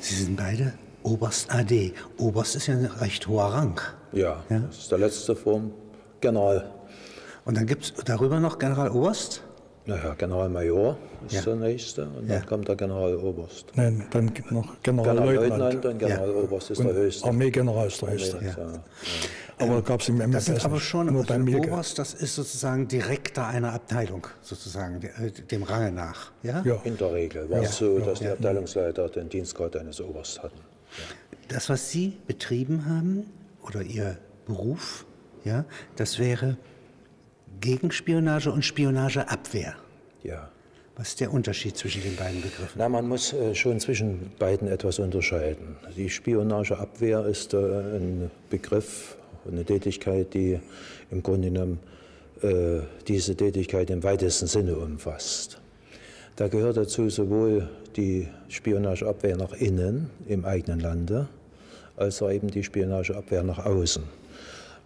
Sie sind beide Oberst AD. Oberst ist ja ein recht hoher Rang. Ja, ja? das ist der letzte Form General. Und dann gibt es darüber noch Generaloberst? Naja, Generalmajor ist ja. der nächste und ja. dann kommt der Generaloberst. Nein, dann gibt noch Generalleutnant. und Generaloberst ja. ist der höchste. Armeegeneral ist der höchste. Aber gab es im MFS Das ist aber schon, nur also beim Oberst, das ist sozusagen Direktor einer Abteilung, sozusagen, äh, dem Range nach. Ja? ja. In der Regel war es so, dass die Abteilungsleiter den Dienstgrad eines Oberst hatten. Das, was Sie betrieben haben, oder Ihr Beruf, ja, das wäre Gegenspionage und Spionageabwehr. Ja. Was ist der Unterschied zwischen den beiden Begriffen? Na, man muss äh, schon zwischen beiden etwas unterscheiden. Die Spionageabwehr ist äh, ein Begriff, eine Tätigkeit, die im Grunde genommen äh, diese Tätigkeit im weitesten Sinne umfasst. Da gehört dazu sowohl die Spionageabwehr nach innen im eigenen Lande, als auch eben die Spionageabwehr nach außen.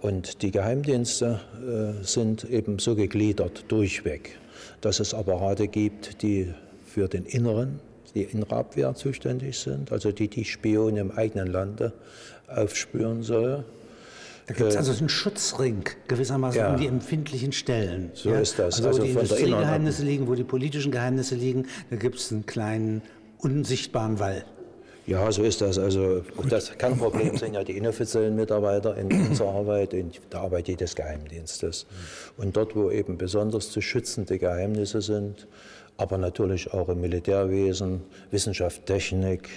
Und die Geheimdienste äh, sind eben so gegliedert durchweg, dass es Apparate gibt, die für den inneren, die innere Abwehr zuständig sind, also die die Spione im eigenen Lande aufspüren soll. Da gibt es äh, also einen Schutzring gewissermaßen ja. um die empfindlichen Stellen. So ja? ist das. Also, also wo die Industriegeheimnisse liegen, wo die politischen Geheimnisse liegen, da gibt es einen kleinen unsichtbaren Wall. Ja, so ist das. Also das Kernproblem sind ja die inoffiziellen Mitarbeiter in unserer Arbeit, in der Arbeit jedes Geheimdienstes. Und dort, wo eben besonders zu schützende Geheimnisse sind, aber natürlich auch im Militärwesen, Wissenschaft, Technik,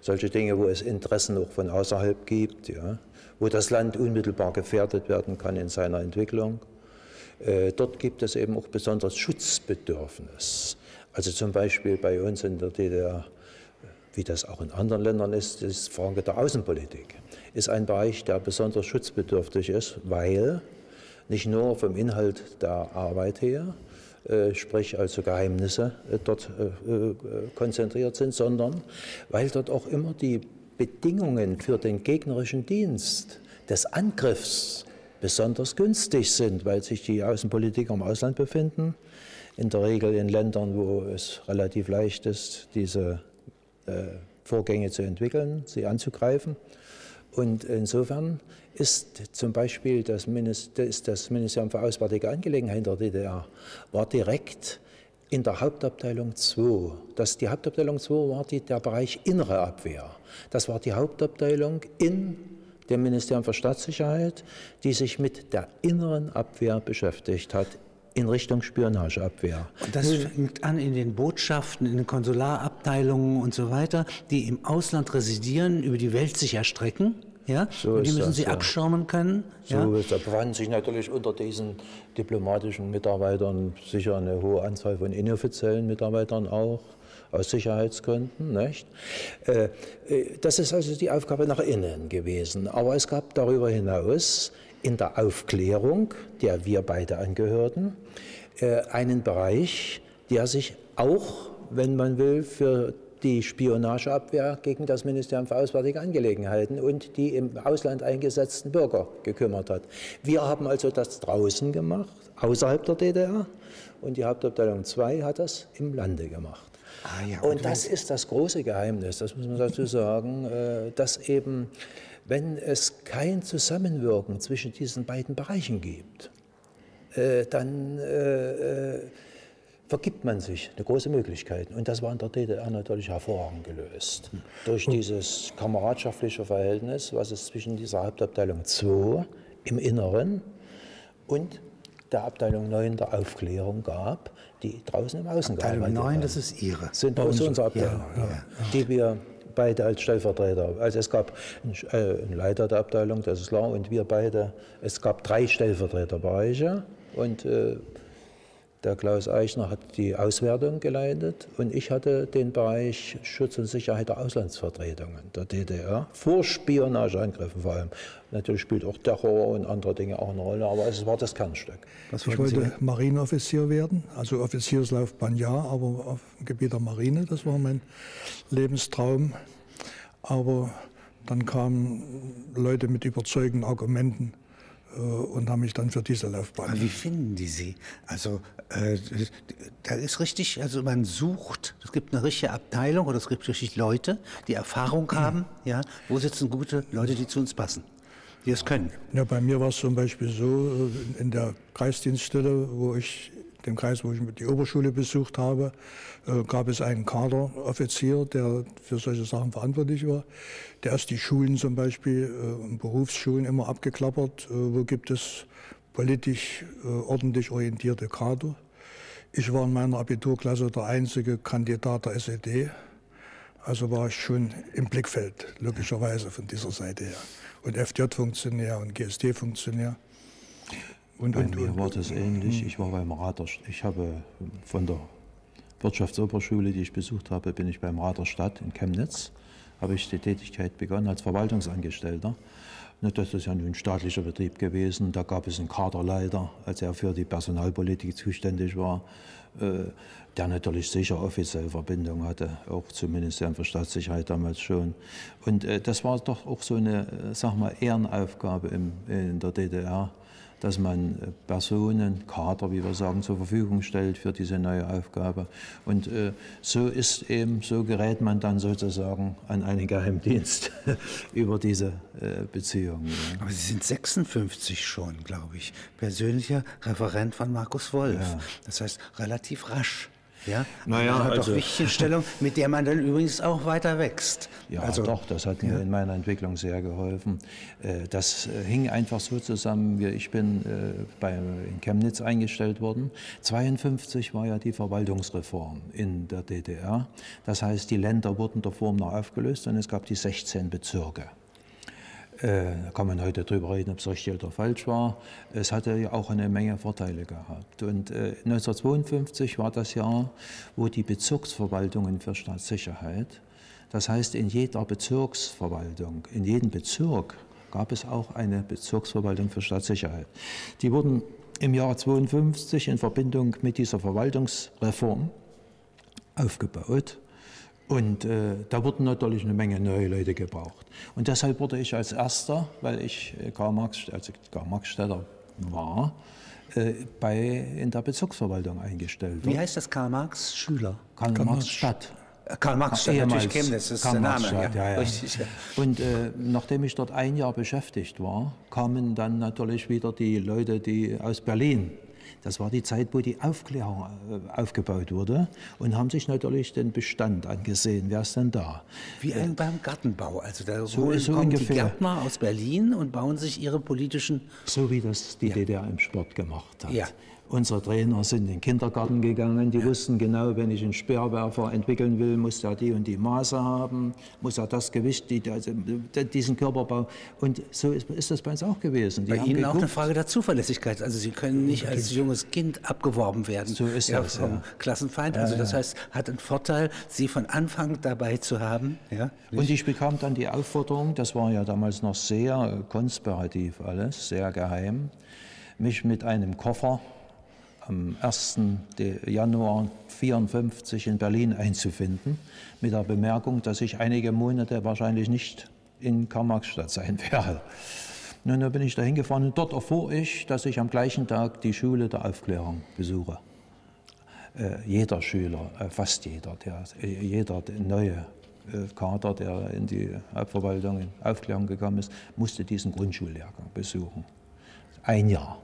solche Dinge, wo es Interessen auch von außerhalb gibt, ja, wo das Land unmittelbar gefährdet werden kann in seiner Entwicklung. Äh, dort gibt es eben auch besonders Schutzbedürfnis. Also zum Beispiel bei uns in der DDR wie das auch in anderen Ländern ist, ist Frage der Außenpolitik, ist ein Bereich, der besonders schutzbedürftig ist, weil nicht nur vom Inhalt der Arbeit her, äh, sprich also Geheimnisse äh, dort konzentriert sind, sondern weil dort auch immer die Bedingungen für den gegnerischen Dienst des Angriffs besonders günstig sind, weil sich die Außenpolitiker im Ausland befinden, in der Regel in Ländern, wo es relativ leicht ist, diese äh, Vorgänge zu entwickeln, sie anzugreifen. Und insofern ist zum Beispiel das, Minister, ist das Ministerium für Auswärtige Angelegenheiten der DDR war direkt in der Hauptabteilung 2. Das, die Hauptabteilung 2 war die, der Bereich innere Abwehr. Das war die Hauptabteilung in dem Ministerium für Staatssicherheit, die sich mit der inneren Abwehr beschäftigt hat, in Richtung Spionageabwehr. Und das fängt an in den Botschaften, in den Konsularabteilungen und so weiter, die im Ausland residieren, über die Welt sich erstrecken. Ja, so und die müssen das, sie ja. abschirmen können. So ja. ist, da befanden sich natürlich unter diesen diplomatischen Mitarbeitern sicher eine hohe Anzahl von inoffiziellen Mitarbeitern auch aus Sicherheitsgründen. Nicht? Äh, äh, das ist also die Aufgabe nach innen gewesen. Aber es gab darüber hinaus in der Aufklärung, der wir beide angehörten, äh, einen Bereich, der sich auch, wenn man will, für die Spionageabwehr gegen das Ministerium für Auswärtige Angelegenheiten und die im Ausland eingesetzten Bürger gekümmert hat. Wir haben also das draußen gemacht, außerhalb der DDR, und die Hauptabteilung 2 hat das im Lande gemacht. Ah, ja, und, das ist das große Geheimnis, das muss man dazu sagen, äh, dass eben wenn es kein Zusammenwirken zwischen diesen beiden Bereichen gibt, äh, dann äh, vergibt man sich eine große Möglichkeit. Und das war in der DDR natürlich hervorragend gelöst. Durch dieses kameradschaftliche Verhältnis, was es zwischen dieser Hauptabteilung 2 im Inneren und der Abteilung 9 der Aufklärung gab, die draußen im Außen Abteilung gearbeitet 9, haben. das ist Ihre. Sind bei uns unsere Abteilung, ja, ja, ja. die wir beide als Stellvertreter. Also es gab äh, einen Leiter der Abteilung, das ist klar, und wir beide. Es gab drei Stellvertreterbereiche und äh, der Klaus Eichner hat die Auswertung geleitet und ich hatte den Bereich Schutz und Sicherheit der Auslandsvertretungen der DDR vor Spionageangriffen vor allem. Natürlich spielt auch Terror und andere Dinge auch eine Rolle, aber es war das Kernstück. Was ich wollte Sie? Marineoffizier werden, also Offizierslaufbahn ja, aber auf dem Gebiet der Marine, das war mein Lebenstraum. Aber dann kamen Leute mit überzeugenden Argumenten und haben mich dann für diese Laufbahn. Aber wie finden die Sie? Also äh, da ist richtig, also man sucht, es gibt eine richtige Abteilung oder es gibt richtig Leute, die Erfahrung haben. Ja, wo sitzen gute Leute, die zu uns passen? Die es können. Ja, bei mir war es zum Beispiel so, äh, in der Kreisdienststelle, wo ich dem Kreis, wo ich die Oberschule besucht habe, äh, gab es einen Kaderoffizier, der für solche Sachen verantwortlich war. Der ist die Schulen zum Beispiel, äh, Berufsschulen immer abgeklappert. Äh, wo gibt es politisch ordentlich orientierte Kader? Ich war in meiner Abiturklasse der einzige Kandidat der SED. Also war ich schon im Blickfeld, logischerweise von dieser Seite her. Und FJ-Funktionär und GSD-Funktionär. Und, Bei und, mir und, war das ähnlich. Hm. Ich war beim Rat ich habe von der Wirtschaftsoberschule, die ich besucht habe, bin ich beim Rat der Stadt in Chemnitz, habe ich die Tätigkeit begonnen als Verwaltungsangestellter. Das ist ja nun ein staatlicher Betrieb gewesen. Da gab es einen Kaderleiter, als er für die Personalpolitik zuständig war, äh, der natürlich sicher offiziell Verbindung hatte, auch zum Ministerium für Staatssicherheit damals schon. Und äh, das war doch auch so eine, äh, sag mal, Ehrenaufgabe in der DDR dass man äh, Personen, Kader, wie wir sagen, zur Verfügung stellt für diese neue Aufgabe. Und äh, so ist eben, so gerät man dann sozusagen an einen Geheimdienst über diese äh, Beziehung. Ja. Aber Sie sind 56 schon, glaube ich, persönlicher Referent von Markus Wolf. Ja. Das heißt, relativ rasch. Ja, naja, hat also, doch wichtige Stellung, mit der man dann übrigens auch weiter wächst. Ja, also, doch, das hat mir ja. in meiner Entwicklung sehr geholfen. Äh, das äh, hing einfach so zusammen, ich bin äh, bei, in Chemnitz eingestellt worden. 1952 war ja die Verwaltungsreform in der DDR. Das heißt, die Länder wurden der Form nach aufgelöst und es gab die 16 Bezirke. Äh, da kann man heute drüber reden, ob es richtig oder falsch war. Es hatte ja auch eine Menge Vorteile gehabt. Und äh, 1952 war das Jahr, wo die Bezirksverwaltungen für Staatssicherheit, das heißt in jeder Bezirksverwaltung, in jedem Bezirk gab es auch eine Bezirksverwaltung für Staatssicherheit. Die wurden im Jahr 1952 in Verbindung mit dieser Verwaltungsreform aufgebaut und äh, da wurden natürlich eine Menge neue Leute gebraucht. Und deshalb wurde ich als Erster, weil ich äh, Karl Marx, also Karl Marx-Städter war, äh, bei, in der Bezirksverwaltung eingestellt. Wie heißt das Karl Marx? Schüler? Karl, Karl Marx Stadt. Äh, Karl Marx Stadt, natürlich Chemnitz, das ist Karl der Name. Stadt, ja. Ja, ja. Richtig, ja. Und äh, nachdem ich dort ein Jahr beschäftigt war, kamen dann natürlich wieder die Leute, die aus Berlin das war die Zeit, wo die Aufklärung äh, aufgebaut wurde und haben sich natürlich den Bestand angesehen. Wer ist denn da? Wie äh, beim Gartenbau. Also da so, so kommen ungefähr. die Gärtner aus Berlin und bauen sich ihre politischen... So wie das die ja. DDR im Sport gemacht hat. Ja. Unsere Trainer sind in den Kindergarten gegangen, die wussten genau, wenn ich einen Speerwerfer entwickeln will, muss er die und die Maße haben, muss er das Gewicht, die, also diesen Körperbau. Und so ist, ist, das bei uns auch gewesen. Die bei Ihnen geguckt. auch eine Frage der Zuverlässigkeit. Also Sie können nicht als junges Kind abgeworben werden so ist ja, das, vom ja. Klassenfeind. Also das heißt, hat einen Vorteil, Sie von Anfang dabei zu haben. Ja, und ich bekam dann die Aufforderung, das war ja damals noch sehr konspirativ alles, sehr geheim, mich mit einem Koffer am 1. Januar 1954 in Berlin einzufinden, mit der Bemerkung, dass ich einige Monate wahrscheinlich nicht in Karl-Marx-Stadt sein werde. Nun, da bin ich dahin gefahren und dort erfuhr ich, dass ich am gleichen Tag die Schule der Aufklärung besuche. Äh, jeder Schüler, äh, fast jeder, der, äh, jeder der neue äh, Kader, der in die Hauptverwaltung in Aufklärung gekommen ist, musste diesen Grundschullehrgang besuchen. Ein Jahr.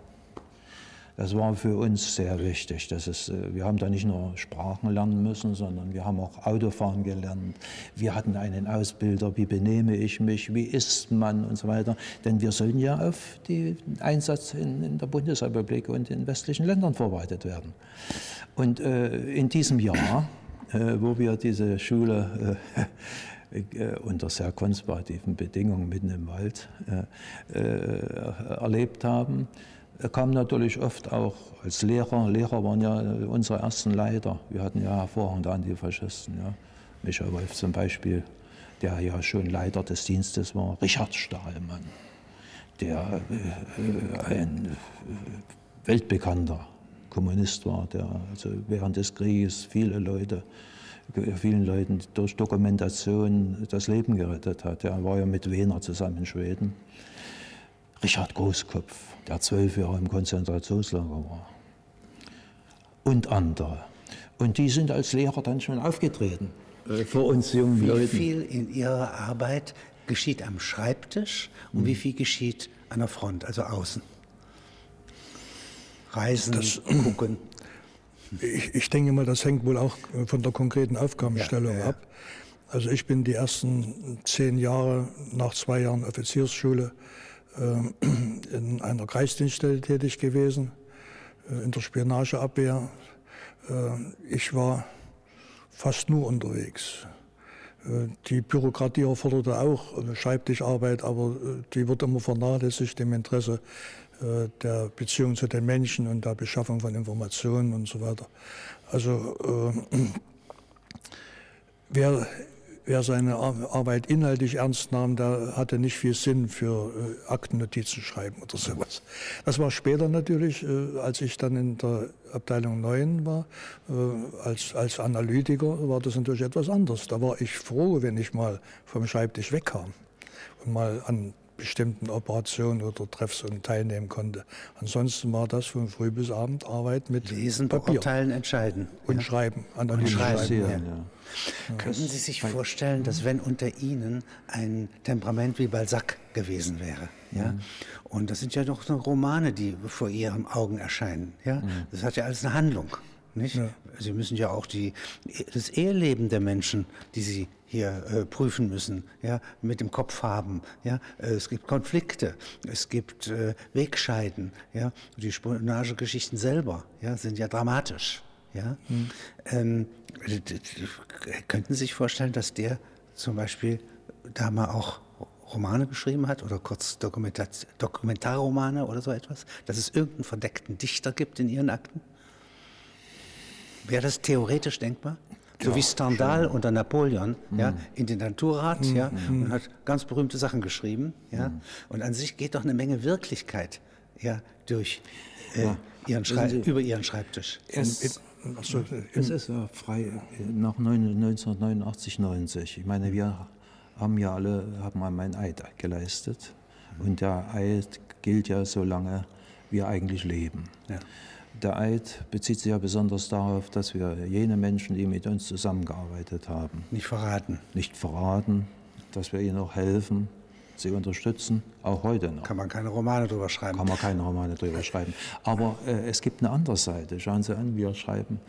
Das war für uns sehr wichtig. Das ist, äh, wir haben da nicht nur Sprachen lernen müssen, sondern wir haben auch Autofahren gelernt. Wir hatten einen Ausbilder, wie benehme ich mich, wie ist man und so weiter. Denn wir sollen ja auf den Einsatz in, in der Bundesrepublik und in westlichen Ländern vorbereitet werden. Und äh, in diesem Jahr, äh, wo wir diese Schule äh, äh unter sehr konservativen Bedingungen mitten im Wald äh, erlebt haben, er kam natürlich oft auch als Lehrer. Lehrer waren ja unsere ersten Leiter. Wir hatten ja hervorragende Antifaschisten. Ja. Michael Wolf zum Beispiel, der ja schon Leiter des Dienstes war. Richard Stahlmann, der äh, ein äh, weltbekannter Kommunist war, der also während des Krieges viele Leute, vielen Leuten durch Dokumentation das Leben gerettet hat. Er war ja mit Wehner zusammen in Schweden. Richard Großkopf, der zwölf Jahre im Konzentrationslager war. Und andere. Und die sind als Lehrer dann schon aufgetreten äh, vor uns jungen Wie Leuten. viel in Ihrer Arbeit geschieht am Schreibtisch und wie viel geschieht an der Front, also außen? Reisen, gucken. Ich, ich denke mal, das hängt wohl auch äh, von der konkreten Aufgabenstellung Ja, ja, ab. Also ich bin die ersten zehn Jahre nach zwei Jahren Offiziersschule in einer Kreisdienststelle tätig gewesen, äh, in der Spionageabwehr. Äh, Ich war fast nur unterwegs. Äh, Die Bürokratie erforderte auch Schreibtischarbeit, aber die wird immer vernachlässigt im Interesse der Beziehung zu den Menschen und der Beschaffung von Informationen und so weiter. Also äh, wer, wer seine Ar- Arbeit inhaltlich ernst nahm, der hatte nicht viel Sinn für äh, Aktennotizen schreiben oder sowas. Das war später natürlich, äh, als ich dann in der Abteilung 9 war, äh, als, als Analytiker war das natürlich etwas anders. Da war ich froh, wenn ich mal vom Schreibtisch wegkam und mal an bestimmten Operationen oder Treffs und teilnehmen konnte. Ansonsten war das von früh bis Abend Arbeit mit Lesen, Papier beurteilen, entscheiden. und Schreiben, Analyse schreiben, schreiben. ja. Ja. Könnten Sie sich vorstellen, dass wenn unter Ihnen ein Temperament wie Balzac gewesen wäre, ja, und das sind ja doch so Romane, die vor Ihren Augen erscheinen, ja, das hat ja alles eine Handlung, nicht? Sie müssen ja auch die, das Eheleben der Menschen, die Sie hier äh, prüfen müssen, ja, mit dem Kopf haben, ja, Äh, es gibt Konflikte, es gibt äh, Wegscheiden, ja, die Spionagegeschichten selber, ja, sind ja dramatisch. Ja? Ähm, d- d- könnten Sie sich vorstellen, dass der zum Beispiel da mal auch Romane geschrieben hat oder kurz Dokumentat Dokumentarromane oder so etwas? Dass es irgendeinen verdeckten Dichter gibt in Ihren Akten? Wäre das theoretisch denkbar? So wie Stendhal unter Napoleon, ja, Intendanturrat, ja, und hat ganz berühmte Sachen geschrieben, ja. Und an sich geht doch eine Menge Wirklichkeit, ja, durch äh, ihren Schrei über Ihren Schreibtisch. Es, Also, es ist ja frei äh, nach 1989, 90. Ich meine, wir haben ja alle haben einmal einen Eid geleistet. Und der Eid gilt ja so lange wir eigentlich leben. Ja. Der Eid bezieht sich ja besonders darauf, dass wir jene Menschen, die mit uns zusammengearbeitet haben, Nicht verraten. nicht verraten, dass wir ihnen auch helfen, sie unterstützen, auch heute noch. Kann man keine Romane drüber schreiben. Kann man keine Romane drüber schreiben. Aber äh, es gibt eine andere Seite. Schauen Sie an, wir schreiben,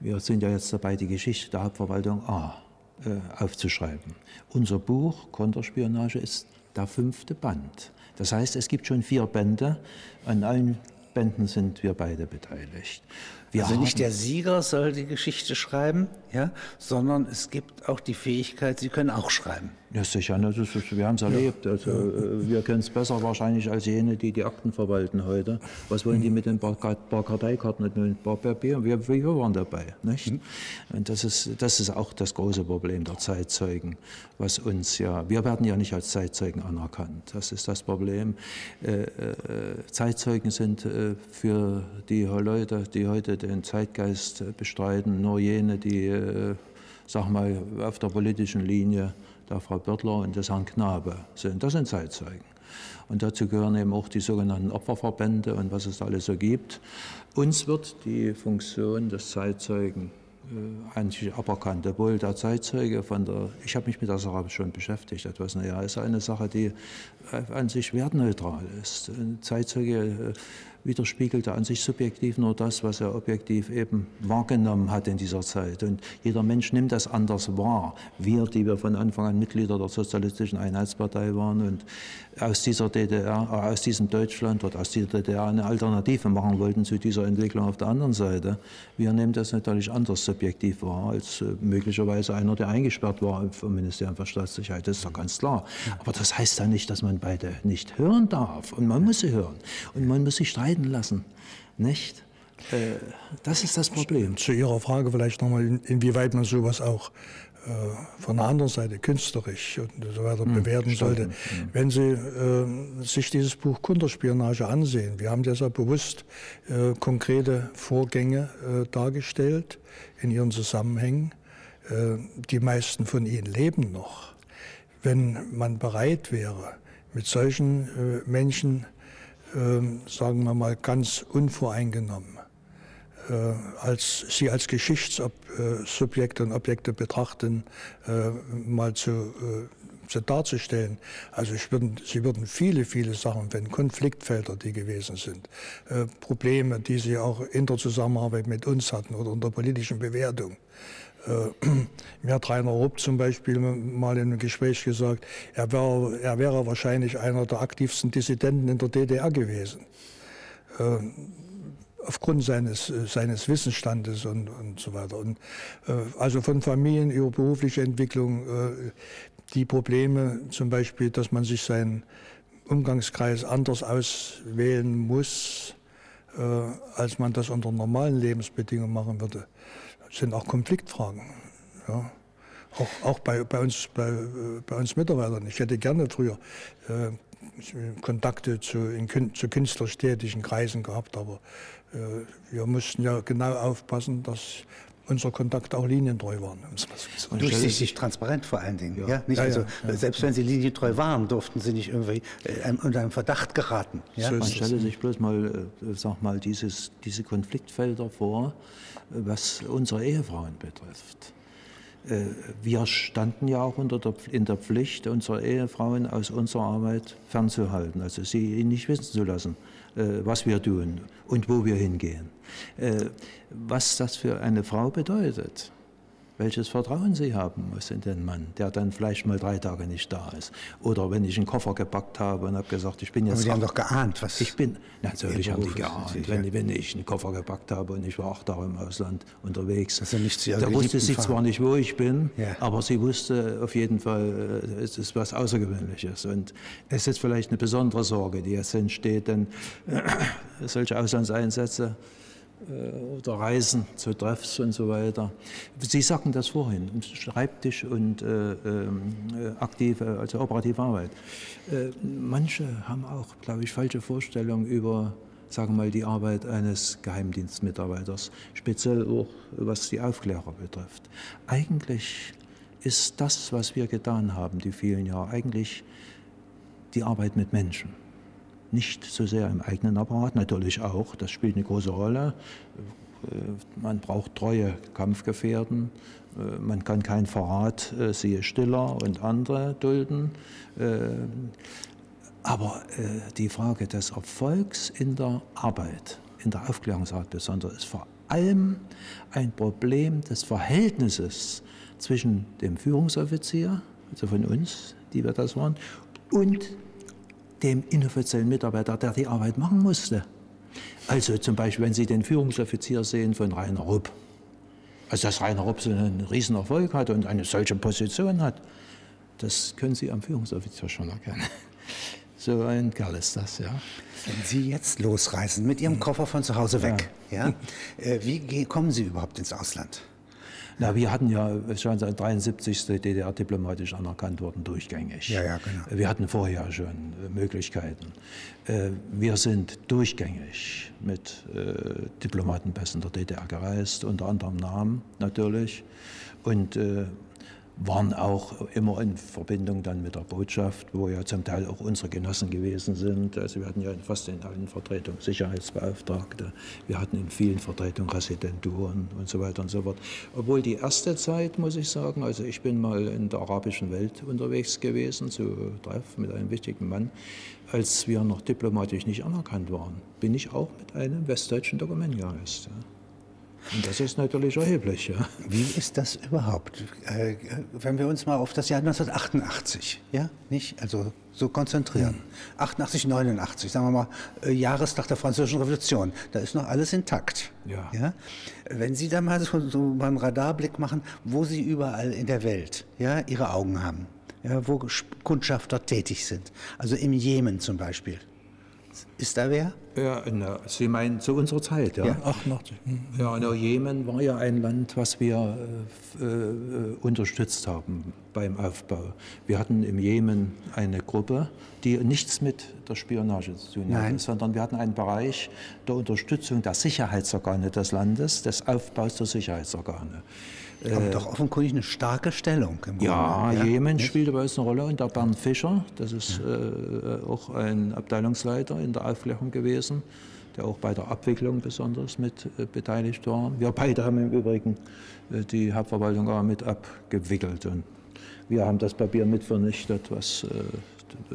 wir sind ja jetzt dabei, die Geschichte der Hauptverwaltung A äh, aufzuschreiben. Unser Buch Konterspionage ist der fünfte Band. Das heißt, es gibt schon vier Bände. An allen Bänden sind wir beide beteiligt. Wir Also nicht der Sieger soll die Geschichte schreiben, ja, sondern es gibt auch die Fähigkeit, Sie können auch schreiben. Ja, sicher, ne, das ist, wir haben es erlebt. Also, äh, wir können es besser wahrscheinlich als jene, die die Akten verwalten heute. Was wollen die mit den paar, Ka- paar Karteikarten und ein paar Papier? Wir, wir waren dabei. Nicht? Und das ist, das ist auch das große Problem der Zeitzeugen, was uns ja, wir werden ja nicht als Zeitzeugen anerkannt. Das ist das Problem. Äh, äh, Zeitzeugen sind für die Leute, die heute den Zeitgeist äh, bestreiten, nur jene, die, äh, sag mal, auf der politischen Linie der Frau Börtler und des Herrn Knabe sind. Das sind Zeitzeugen. Und dazu gehören eben auch die sogenannten Opferverbände und was es da alles so gibt. Uns wird die Funktion des Zeitzeugen eigentlich aberkannt, obwohl der Zeitzeuge von der, ich habe mich mit der Sache schon beschäftigt, etwas näher, ist eine Sache, die äh, an sich wertneutral ist. Ein Zeitzeuge äh, widerspiegelte an sich subjektiv nur das, was er objektiv eben wahrgenommen hat in dieser Zeit. Und jeder Mensch nimmt das anders wahr. Wir, die wir von Anfang an Mitglieder der Sozialistischen Einheitspartei waren und aus dieser DDR, äh, aus diesem Deutschland oder aus dieser DDR eine Alternative machen wollten zu dieser Entwicklung auf der anderen Seite, wir nehmen das natürlich anders subjektiv wahr als äh, möglicherweise einer, der eingesperrt war vom Ministerium für Staatssicherheit. Das ist doch ganz klar. Aber das heißt ja nicht, dass man beide nicht hören darf. Und man muss sie hören. Und man muss sie streiten lassen. Nicht? Äh, Das ist das Problem. Zu Ihrer Frage vielleicht nochmal, in- inwieweit man sowas auch von der anderen Seite künstlerisch und so weiter bewerten sollte. Wenn Sie äh, sich dieses Buch Kunterspionage ansehen, wir haben deshalb bewusst äh, konkrete Vorgänge äh, dargestellt in ihren Zusammenhängen. Äh, die meisten von ihnen leben noch. Wenn man bereit wäre, mit solchen äh, Menschen, äh, sagen wir mal, ganz unvoreingenommen, äh, als sie als Geschichtssubjekte und Objekte betrachten, äh, mal zu äh, zu darzustellen. Also würden, Sie würden viele, viele Sachen finden, Konfliktfelder, die gewesen sind, äh, Probleme, die Sie auch in der Zusammenarbeit mit uns hatten oder in der politischen Bewertung. Äh, mir hat Rainer Rupp zum Beispiel mal in einem Gespräch gesagt, er wäre, er wäre wahrscheinlich einer der aktivsten Dissidenten in der DDR gewesen. Äh, aufgrund seines, äh, seines Wissensstandes und, und so weiter. Und, äh, also von Familien über berufliche Entwicklung, äh, die Probleme, zum Beispiel, dass man sich seinen Umgangskreis anders auswählen muss, äh, als man das unter normalen Lebensbedingungen machen würde, sind auch Konfliktfragen. Ja. Auch, auch bei, bei, uns, bei, bei uns Mitarbeitern. Ich hätte gerne früher äh, Kontakte zu, in, zu künstlerisch tätigen Kreisen gehabt, aber äh, wir mussten ja genau aufpassen, dass unser Kontakt auch linientreu waren. Und durchsichtig, transparent vor allen Dingen. Ja. ja? Nicht? Ja, also, ja, Selbst wenn sie linientreu waren, durften sie nicht irgendwie äh, unter einen Verdacht geraten. Ja? So Man stelle sich bloß mal, äh, sag mal dieses, diese Konfliktfelder vor, was unsere Ehefrauen betrifft. Äh, wir standen ja auch der, in der Pflicht, unsere Ehefrauen aus unserer Arbeit fernzuhalten, also sie nicht wissen zu lassen, was wir tun und wo wir hingehen. Was das für eine Frau bedeutet, welches Vertrauen sie haben muss in den Mann, der dann vielleicht mal drei Tage nicht da ist. Oder wenn ich einen Koffer gepackt habe und habe gesagt, ich bin jetzt. Aber Sie haben doch geahnt, was. Ich bin. Natürlich haben die geahnt. Sich, wenn, ja. wenn, ich einen Koffer gepackt habe und ich war acht Tage im Ausland unterwegs. Ja nicht zu da wusste sie zwar nicht, wo ich bin, ja. aber sie wusste auf jeden Fall, äh, es ist was Außergewöhnliches. Und es ist vielleicht eine besondere Sorge, die jetzt entsteht, denn äh, solche Auslandseinsätze oder Reisen zu Treffs und so weiter. Sie sagten das vorhin, Schreibtisch und äh, äh, aktive, also operative Arbeit. Äh, manche haben auch, glaube ich, falsche Vorstellungen über sagen wir mal, die Arbeit eines Geheimdienstmitarbeiters, speziell auch was die Aufklärer betrifft. Eigentlich ist das, was wir getan haben, die vielen Jahre, eigentlich die Arbeit mit Menschen nicht so sehr im eigenen Apparat, natürlich auch, das spielt eine große Rolle. Äh, man braucht treue Kampfgefährten, äh, man kann keinen Verrat, äh, siehe Stiller und andere, dulden. Aber die Frage des Erfolgs in der Arbeit, in der Aufklärungsarbeit besonders, ist vor allem ein Problem des Verhältnisses zwischen dem Führungsoffizier, also von uns, die wir das waren, und dem inoffiziellen Mitarbeiter, der die Arbeit machen musste. Also zum Beispiel, wenn Sie den Führungsoffizier sehen von Rainer Rupp. Also dass Rainer Rupp so einen Riesenerfolg hat und eine solche Position hat, das können Sie am Führungsoffizier schon erkennen. So ein Kerl ist das, ja. Wenn Sie jetzt losreisen mit Ihrem Koffer von zu Hause weg, ja. ja äh, wie kommen Sie überhaupt ins Ausland? Na, wir hatten ja schon seit 73. DDR diplomatisch anerkannt worden, durchgängig. Ja, ja, genau. Wir hatten vorher schon äh, Möglichkeiten. Äh, wir sind durchgängig mit äh, Diplomatenpässen der DDR gereist, unter anderem Namen natürlich. Und waren auch immer in Verbindung dann mit der Botschaft, wo ja zum Teil auch unsere Genossen gewesen sind. Also wir hatten ja fast in allen Vertretungen Sicherheitsbeauftragte, wir hatten in vielen Vertretungen Residenturen und so weiter und so fort. Obwohl die erste Zeit, muss ich sagen, also ich bin mal in der arabischen Welt unterwegs gewesen, zu Treff mit einem wichtigen Mann, als wir noch diplomatisch nicht anerkannt waren, bin ich auch mit einem westdeutschen Dokument gereist. Ja. Das ist natürlich erheblich. Ja. Wie ist das überhaupt? Äh, wenn wir uns mal auf das Jahr 1988, ja, nicht? Also so konzentrieren. Hm. 88, 89, sagen wir mal, äh, Jahrestag der Französischen Revolution. Da ist noch alles intakt. Ja. ja? Wenn Sie da mal so, so mal einen Radarblick machen, wo Sie überall in der Welt ja, Ihre Augen haben, ja, wo Kundschafter tätig sind, also im Jemen zum Beispiel. Ist da wer? Ja, na, Sie meinen zu unserer Zeit, ja? Ja. 88. hm. Ja, na, Jemen war ja ein Land, was wir äh, äh, unterstützt haben beim Aufbau. Wir hatten im Jemen eine Gruppe, die nichts mit der Spionage zu tun hatte, Nein. sondern wir hatten einen Bereich der Unterstützung der Sicherheitsorgane des Landes, des Aufbaus der Sicherheitsorgane. Aber doch offenkundig eine starke Stellung im Ja, Grunde. Jemen spielte bei uns eine Rolle und der Bernd Fischer, das ist äh, auch ein Abteilungsleiter in der Aufklärung gewesen, der auch bei der Abwicklung besonders mit äh, beteiligt war. Wir beide haben im Übrigen äh, die Hauptverwaltung auch mit abgewickelt und wir haben das Papier mit vernichtet, was, äh,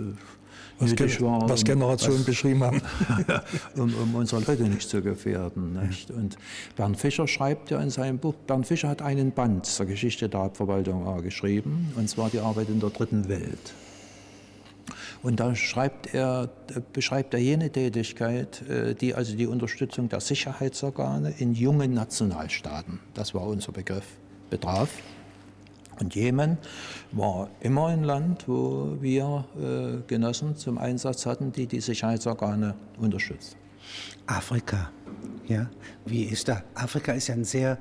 Was, Gen war. was Generationen beschrieben haben. um, um unsere Leute nicht zu gefährden. Nicht? Und Bernd Fischer schreibt ja in seinem Buch, Bernd Fischer hat einen Band zur Geschichte der Hauptverwaltung A geschrieben, und zwar die Arbeit in der dritten Welt. Und da schreibt er, beschreibt er jene Tätigkeit, äh, die also die Unterstützung der Sicherheitsorgane in jungen Nationalstaaten, das war unser Begriff, betraf. Und Jemen war immer ein Land, wo wir äh, Genossen zum Einsatz hatten, die die Sicherheitsorgane unterstützen. Afrika. Ja, wie ist da? Afrika ist ja ein sehr,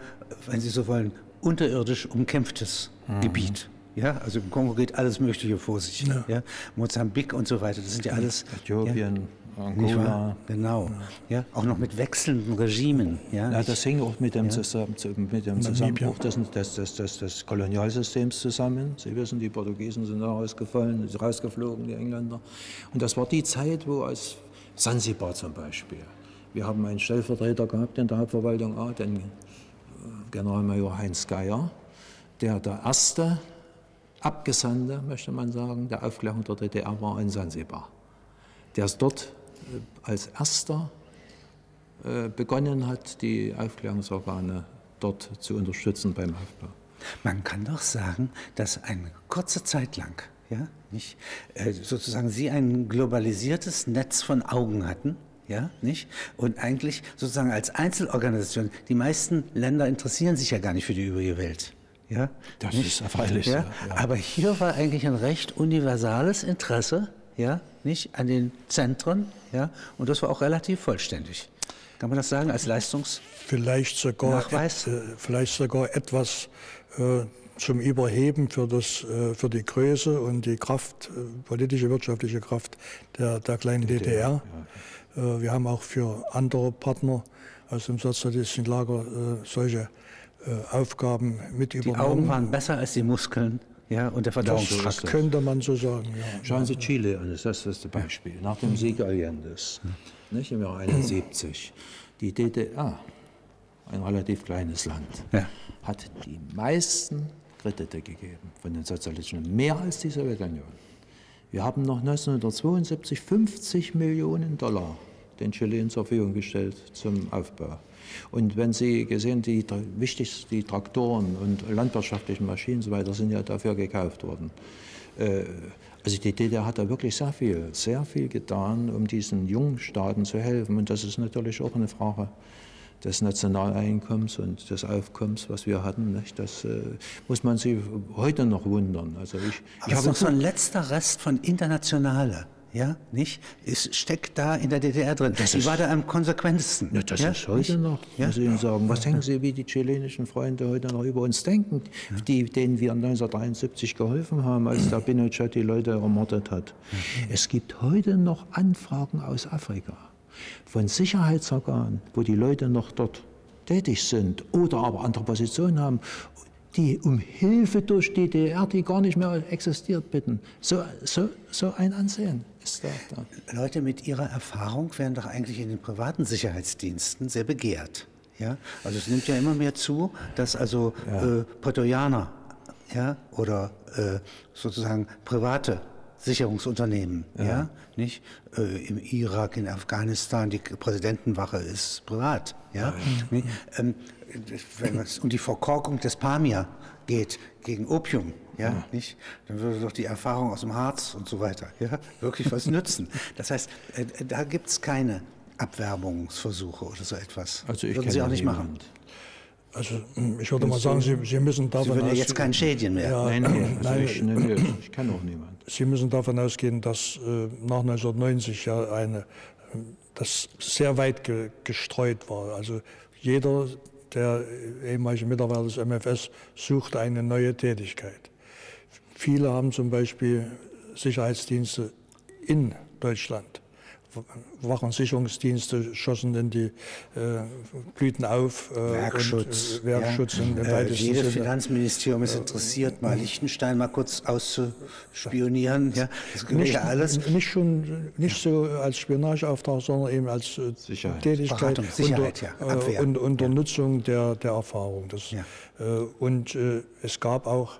wenn Sie so wollen, unterirdisch umkämpftes Mhm. Gebiet. Ja, also im Kongo geht alles Mögliche vor sich. Ja. Mosambik und so weiter, das sind ja alles. Äthiopien, ja? Angola. Genau. Ja, auch noch mit wechselnden Regimen. Ja, Ja, das hing auch mit dem, zusammen, zu- mit dem. Zusammenbruch des, des, des, des, des Kolonialsystems zusammen. Sie wissen, die Portugiesen sind da rausgefallen, rausgeflogen, die Engländer. Und das war die Zeit, wo als Sansibar zum Beispiel, wir haben einen Stellvertreter gehabt in der Hauptverwaltung A, den äh, Generalmajor Heinz Geier, der der erste Abgesandte, möchte man sagen, der Aufklärung der DDR war in Sansibar. Der es dort als erster äh, begonnen hat, die Aufklärungsorgane dort zu unterstützen beim Aufbau. Man kann doch sagen, dass eine kurze Zeit lang, ja, nicht, äh, sozusagen Sie ein globalisiertes Netz von Augen hatten, ja, nicht, und eigentlich sozusagen als Einzelorganisation, die meisten Länder interessieren sich ja gar nicht für die übrige Welt. Ja, Das nicht? ist erfreulich, ja, ja. Aber hier war eigentlich ein recht universales Interesse, ja, nicht an den Zentren, ja, und das war auch relativ vollständig. Kann man das sagen als Leistungs? Vielleicht sogar, Nachweis? et, äh, vielleicht sogar etwas äh, zum Überheben für, das, äh, für die Größe und die Kraft, äh, politische, wirtschaftliche Kraft der, der kleinen DDR. Äh, wir haben auch für andere Partner aus dem sozialistischen Lager äh, solche Aufgaben mit Die übernommen. Augen waren besser als die Muskeln, ja, und der das Verdauungstrakt. könnte man so sagen, ja. Schauen Sie Chile an, das ist das beste Beispiel. Nach dem Sieg Allendes, nicht, im Jahr 71, die DDR, ein relativ kleines Land, Ja. hat die meisten Kredite gegeben von den Sozialisten, mehr als die Sowjetunion. Wir haben noch 1972 50 Millionen Dollar den Chilen zur Verfügung gestellt zum Aufbau. Und wenn Sie gesehen, die wichtigsten die Traktoren und landwirtschaftlichen Maschinen und so weiter sind ja dafür gekauft worden. Äh, Also die DDR hat da wirklich sehr viel, sehr viel getan, um diesen jungen Staaten zu helfen. Und das ist natürlich auch eine Frage des Nationaleinkommens und des Aufkommens, was wir hatten. Nicht? Das äh, muss man sich heute noch wundern. Also ich, ich habe noch so ein letzter Rest von Internationale, ja, nicht? Es steckt da in der DDR drin. Die war da am konsequentesten. Ja, das ja? ist heute noch, Ja? muss ich Ihnen sagen. Was denken Sie, wie die chilenischen Freunde heute noch über uns denken, die, denen wir 1973 geholfen haben, als der Pinochet die Leute ermordet hat? Es gibt heute noch Anfragen aus Afrika von Sicherheitsorganen, wo die Leute noch dort tätig sind oder aber andere Positionen haben, die um Hilfe durch die DDR, die gar nicht mehr existiert, bitten. So, so, so ein Ansehen ist da. da. Leute mit ihrer Erfahrung werden doch eigentlich in den privaten Sicherheitsdiensten sehr begehrt. Ja? Also es nimmt ja immer mehr zu, dass also äh, Portoianer ja, oder äh, sozusagen private Sicherungsunternehmen, ja. nicht? Äh, Im Irak, in Afghanistan, die Präsidentenwache ist privat, ja. Nee, ähm, wenn es um die Verkorkung des Pamir geht gegen Opium, ja, nicht? Dann würde doch die Erfahrung aus dem Harz und so weiter, ja, wirklich was nützen. Das heißt, äh, da gibt es keine Abwerbungsversuche oder so etwas. Also ich Würden Sie auch nicht machen. Also ich würde mal sagen, Sie, Sie müssen Sie davon würden ja ausgehen, jetzt kein Schädchen mehr. Ja, Nein, nein, also nein, ich, nein, ich kenne auch niemanden. Sie müssen davon ausgehen, dass äh, nach 1990 ja eine das sehr weit ge gestreut war. Also jeder der ehemalige Mitarbeiter des MFS suchte eine neue Tätigkeit. Viele haben zum Beispiel Sicherheitsdienste in Deutschland Wach- und Sicherungsdienste schossen in die äh, Blüten auf. Äh, Werkschutz. Und, äh, Werkschutz ja. im äh, Jedes Sinne. Finanzministerium ist interessiert, mal Liechtenstein mal kurz auszuspionieren. Ja, das nicht, ja alles. Nicht, schon, nicht so als Spionageauftrag, sondern eben als äh, Sicherheit. Tätigkeit Beratung, Sicherheit, unter, ja. Abwehr. und, unter ja. Nutzung der, der Erfahrung. Das, ja. Äh, und es gab auch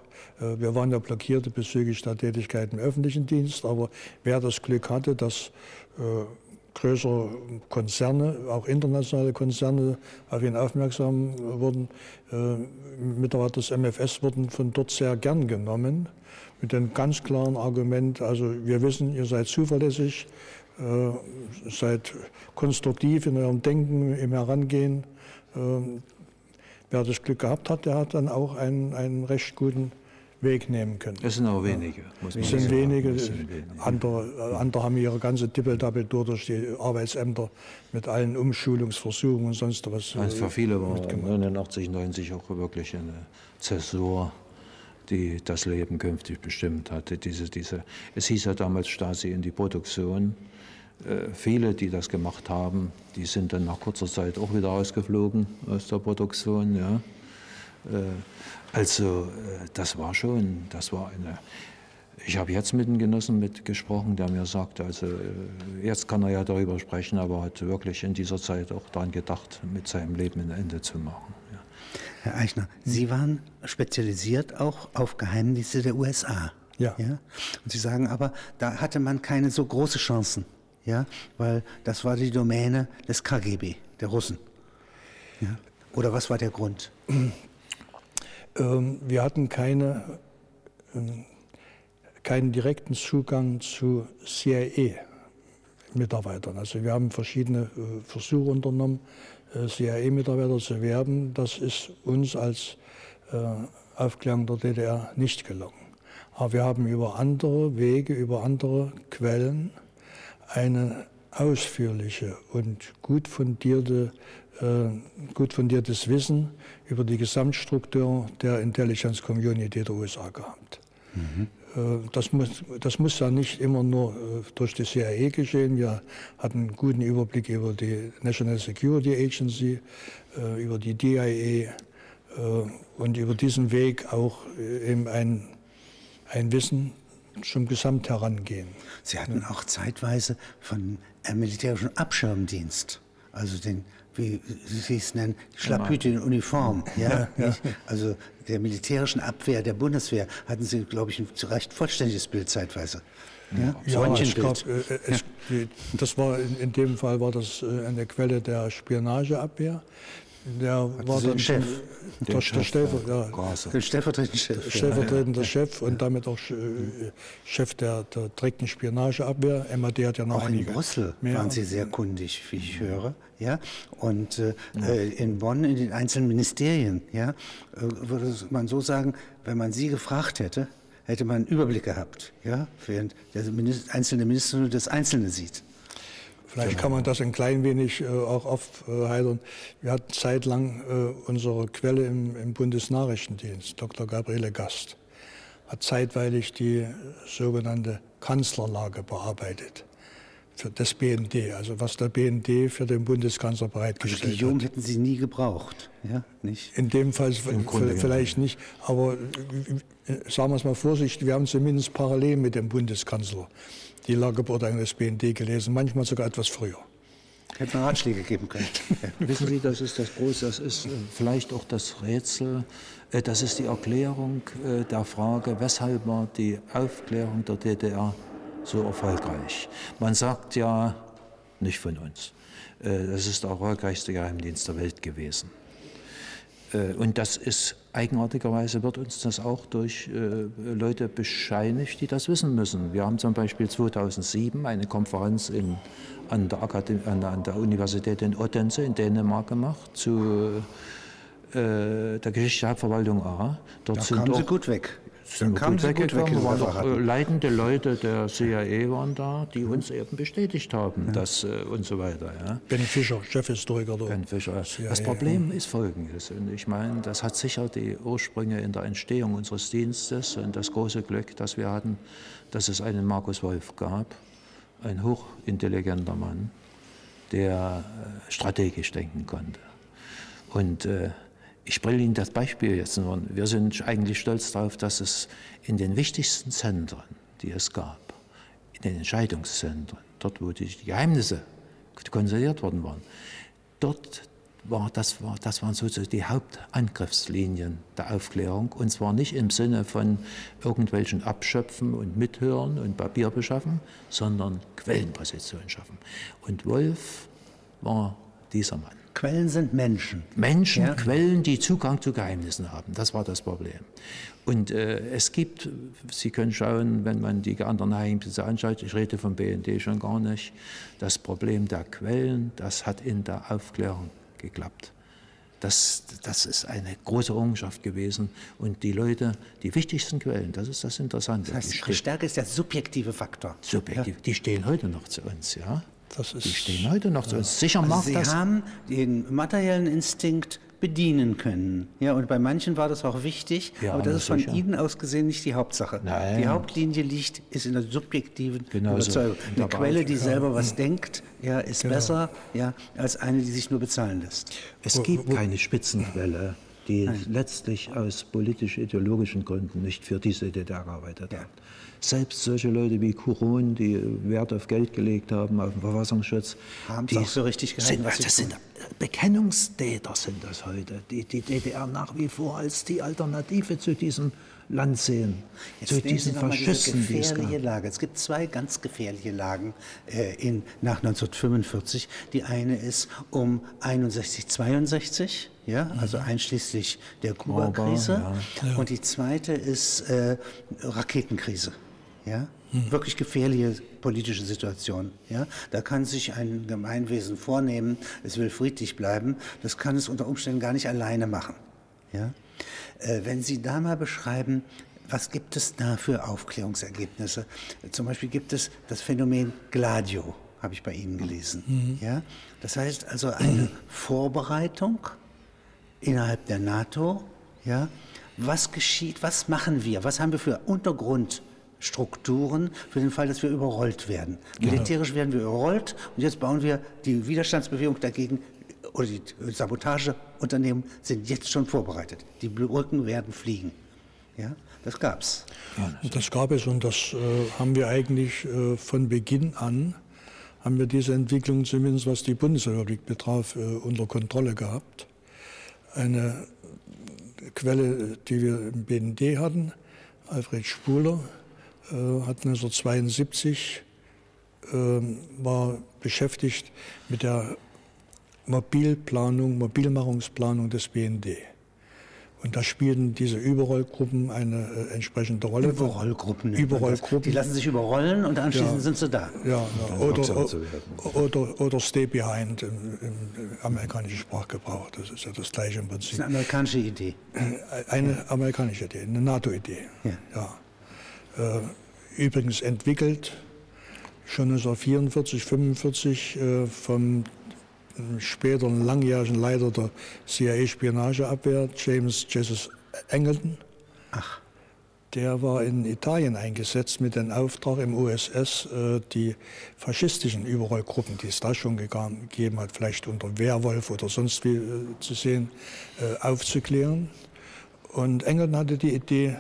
wir waren ja blockiert bezüglich der Tätigkeit im öffentlichen Dienst, aber wer das Glück hatte, dass äh, größere Konzerne, auch internationale Konzerne, auf ihn aufmerksam wurden. Äh, Mitarbeiter des MFS wurden von dort sehr gern genommen, mit dem ganz klaren Argument, also wir wissen, ihr seid zuverlässig, äh, seid konstruktiv in eurem Denken, im Herangehen. Wer das Glück gehabt hat, der hat dann auch einen, einen recht guten Weg nehmen können. Es sind auch wenige. Muss es sind wenige. Es sind wenige. Andere, andere haben ihre ganze Dippeldappel durch die Arbeitsämter mit allen Umschulungsversuchen und sonst was. Also für viele war 89, 90 auch wirklich eine Zäsur, die das Leben künftig bestimmt hatte. Diese, diese, es hieß ja damals Stasi in die Produktion. Äh, viele, die das gemacht haben, die sind dann nach kurzer Zeit auch wieder ausgeflogen aus der Produktion. Ja. Äh, also äh, das war schon, das war eine. Ich habe jetzt mit einem Genossen mitgesprochen, der mir sagte, also äh, jetzt kann er ja darüber sprechen, aber hat wirklich in dieser Zeit auch daran gedacht, mit seinem Leben ein Ende zu machen. Ja. Herr Eichner, Sie waren spezialisiert auch auf Geheimnisse der USA. Ja. ja. Und Sie sagen aber, da hatte man keine so große Chancen, ja, weil das war die Domäne des KGB, der Russen. Ja. Oder was war der Grund? Ähm, wir hatten keine, ähm, keinen direkten Zugang zu CIA-Mitarbeitern. Also wir haben verschiedene äh, Versuche unternommen, äh, CIA-Mitarbeiter zu werben. Das ist uns als äh, Aufklärung der DDR nicht gelungen. Aber wir haben über andere Wege, über andere Quellen eine ausführliche und gut fundierte gut fundiertes Wissen über die Gesamtstruktur der Intelligence Community der USA gehabt. Mhm. Äh, das, muss, das muss ja nicht immer nur äh, durch die CIA geschehen. Wir hatten einen guten Überblick über die National Security Agency, über die DIA und über diesen Weg auch eben ein, ein Wissen zum Gesamtherangehen. Sie hatten auch zeitweise von militärischen Abschirmdienst, also den wie Sie es nennen, Schlapphüte in Uniform. Ja? ja. Also der militärischen Abwehr der Bundeswehr hatten Sie, glaube ich, ein recht vollständiges Bild zeitweise. Ja, ja es gab, äh, es, die, das war in, in, dem Fall war das äh, eine Quelle der Spionageabwehr. Der war dann Chef. Der, der, Chef, Stellver, ja, der stellvertretende Chef. Stellvertretender Chef und damit auch äh, Chef der, der direkten Spionageabwehr. MAD hat ja noch auch in Brüssel mehr. waren Sie sehr kundig, wie ich höre. Ja? Und äh, ja. Äh, in Bonn, in den einzelnen Ministerien, ja, äh, würde man so sagen, wenn man Sie gefragt hätte, hätte man einen Überblick gehabt, ja? während der einzelne Minister nur das Einzelne sieht. Vielleicht kann man das ein klein wenig äh, auch aufheitern. Wir hatten zeitlang äh, unsere Quelle im, im, Bundesnachrichtendienst, Dr. Gabriele Gast, hat zeitweilig die sogenannte Kanzlerlage bearbeitet für das BND, also was der BND für den Bundeskanzler bereitgestellt also die Jungen hätten Sie nie gebraucht, ja? Nicht? In dem Fall vielleicht nicht, aber äh, sagen wir es mal vorsichtig, wir haben zumindest parallel mit dem Bundeskanzler die Lagebeurteilung des BND gelesen, manchmal sogar etwas früher. Hätte man Ratschläge geben können. Wissen Sie, das ist das Große, das ist äh, vielleicht auch das Rätsel, äh, das ist die Erklärung äh, der Frage, weshalb war die Aufklärung der DDR so erfolgreich. Man sagt ja, nicht von uns, das ist der erfolgreichste Geheimdienst der Welt gewesen. Äh, und das ist eigenartigerweise wird uns das auch durch äh, Leute bescheinigt, die das wissen müssen. Wir haben zum Beispiel 2007 eine Konferenz in, an, der Akademie, an, an, der Universität in Odense in Dänemark gemacht zu äh, der Geschichte der Hauptverwaltung A. Dort da sind kamen Sie gut weg. Sind kamen gut Sie gut weggekommen. weg, waren Sie doch, äh, leitende Leute der CIA waren da, die uns eben bestätigt haben, dass äh, und so weiter. Ja. Ben Fischer, Chefhistoriker der Ben Fischer. CIA, Das Problem ist folgendes, und ich meine, das hat sicher die Ursprünge in der Entstehung unseres Dienstes und das große Glück, das wir hatten, dass es einen Markus Wolf gab, ein hochintelligenter Mann, der äh, strategisch denken konnte. Und äh, ich bringe Ihnen das Beispiel jetzt nur. Wir sind eigentlich stolz darauf, dass es in den wichtigsten Zentren, die es gab, in den Entscheidungszentren, dort wo die Geheimnisse konserviert worden waren, dort war das, war, das waren sozusagen die Hauptangriffslinien der Aufklärung. Und zwar nicht im Sinne von irgendwelchen Abschöpfen und Mithören und Papier beschaffen, sondern Quellenpositionen schaffen. Und Wolf war dieser Mann. Quellen sind Menschen. Menschen, Ja. Quellen, die Zugang zu Geheimnissen haben. Das war das Problem. Und äh, es gibt, Sie können schauen, wenn man die anderen Geheimnisse anschaut, ich rede vom BND schon gar nicht, das Problem der Quellen, das hat in der Aufklärung geklappt. Das, das ist eine große Errungenschaft gewesen. Und die Leute, die wichtigsten Quellen, das ist das Interessante. Das die, heißt, stehen, Stärke ist der subjektive Faktor. subjektiv, die stehen heute noch zu uns. Ja? Das ist, Die stehen heute noch zu uns. Sicher Also mag Sie das. haben den materiellen Instinkt bedienen können. Ja, und bei manchen war das auch wichtig, Ja, aber das ist von sicher. Ihnen aus gesehen nicht die Hauptsache. Nein. Die Hauptlinie liegt, ist in der subjektiven Genau so. Überzeugung. Und Eine Quelle, die selber was denkt, ja, ist Genau. besser ja, als eine, die sich nur bezahlen lässt. Es gibt keine Spitzenquelle, die letztlich aus politisch-ideologischen Gründen nicht für diese DDR gearbeitet hat. Selbst solche Leute wie Kuron, die Wert auf Geld gelegt haben, auf den Verfassungsschutz, Haben's die auch für richtig gehalten, sind, was sie das sind Bekennungstäter sind das heute, die die DDR nach wie vor als die Alternative zu diesem Land sehen, zu nehmen Sie diesen diese Faschisten, die es gefährliche gab. Lage. Es gibt zwei ganz gefährliche Lagen äh, in, nach 1945. Die eine ist um 61, 62, ja, also einschließlich der Kuba-Krise. ja. Und die zweite ist äh, Raketenkrise. Ja? Wirklich gefährliche politische Situation. Ja? Da kann sich ein Gemeinwesen vornehmen, es will friedlich bleiben. Das kann es unter Umständen gar nicht alleine machen. Ja? Äh, wenn Sie da mal beschreiben, was gibt es da für Aufklärungsergebnisse? Zum Beispiel gibt es das Phänomen Gladio, habe ich bei Ihnen gelesen. Ja? Das heißt also eine Vorbereitung innerhalb der NATO. Ja? Was geschieht, was machen wir, was haben wir für Untergrundstrukturen für den Fall, dass wir überrollt werden? Militärisch werden wir überrollt und jetzt bauen wir die Widerstandsbewegung dagegen oder die Sabotageunternehmen sind jetzt schon vorbereitet. Die Brücken werden fliegen. Ja, das gab's. Das gab es und das äh, haben wir eigentlich äh, von Beginn an, haben wir diese Entwicklung zumindest was die Bundesrepublik betraf, äh, unter Kontrolle gehabt. Eine Quelle, die wir im BND hatten, Alfred Spuler, äh, hat 1972 ähm, war beschäftigt mit der Mobilplanung, Mobilmachungsplanung des BND. Und da spielten diese Überrollgruppen eine äh, entsprechende Rolle. Überrollgruppen. das. Überrollgruppen. Die lassen sich überrollen und anschließend Ja. sind sie da. Ja, ja. Oder, oder, oder Stay Behind im, im amerikanischen Sprachgebrauch. Das ist ja das gleiche im Das Prinzip. ist eine amerikanische Idee. Eine amerikanische Idee, eine NATO-Idee. Ja. Äh, übrigens entwickelt schon 1944, 45 äh, vom äh, späteren langjährigen Leiter der CIA-Spionageabwehr, James Jesus Angleton. Ach, Der war in Italien eingesetzt mit dem Auftrag im USS, die faschistischen Überrollgruppen, die es da schon gegeben hat, vielleicht unter Werwolf oder sonst wie zu sehen, aufzuklären. Und England hatte die Idee,